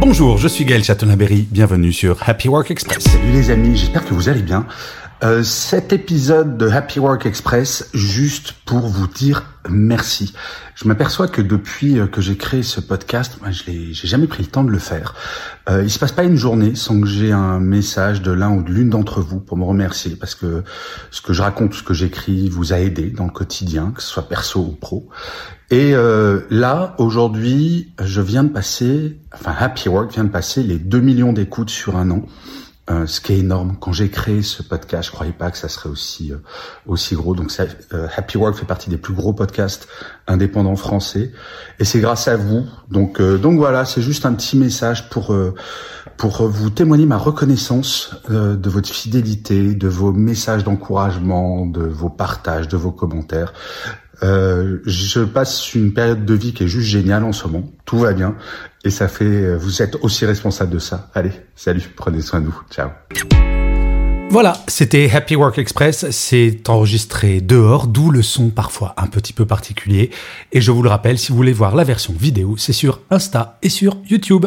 Bonjour, je suis Gaël Chatonaberry, bienvenue sur Happy Work Express. Salut les amis, j'espère que vous allez bien. Euh, cet épisode de Happy Work Express, juste pour vous dire merci. Je m'aperçois que depuis euh, que j'ai créé ce podcast, je j'ai jamais pris le temps de le faire. Euh, il se passe pas une journée sans que j'ai un message de l'un ou de l'une d'entre vous pour me remercier parce que ce que je raconte, ce que j'écris vous a aidé dans le quotidien, que ce soit perso ou pro. Et euh, là, aujourd'hui, je viens de passer, enfin Happy Work vient de passer les 2 millions d'écoutes sur un an. Euh, ce qui est énorme. Quand j'ai créé ce podcast, je croyais pas que ça serait aussi euh, aussi gros. Donc euh, Happy Work fait partie des plus gros podcasts indépendants français, et c'est grâce à vous. Donc donc voilà, c'est juste un petit message pour pour vous témoigner ma reconnaissance de votre fidélité, de vos messages d'encouragement, de vos partages, de vos commentaires. Euh, je passe une période de vie qui est juste géniale en ce moment. Tout va bien. Et ça fait, vous êtes aussi responsable de ça. Allez, salut, prenez soin de vous. Ciao. Voilà, c'était Happy Work Express. C'est enregistré dehors, d'où le son parfois un petit peu particulier. Et je vous le rappelle, si vous voulez voir la version vidéo, c'est sur Insta et sur YouTube.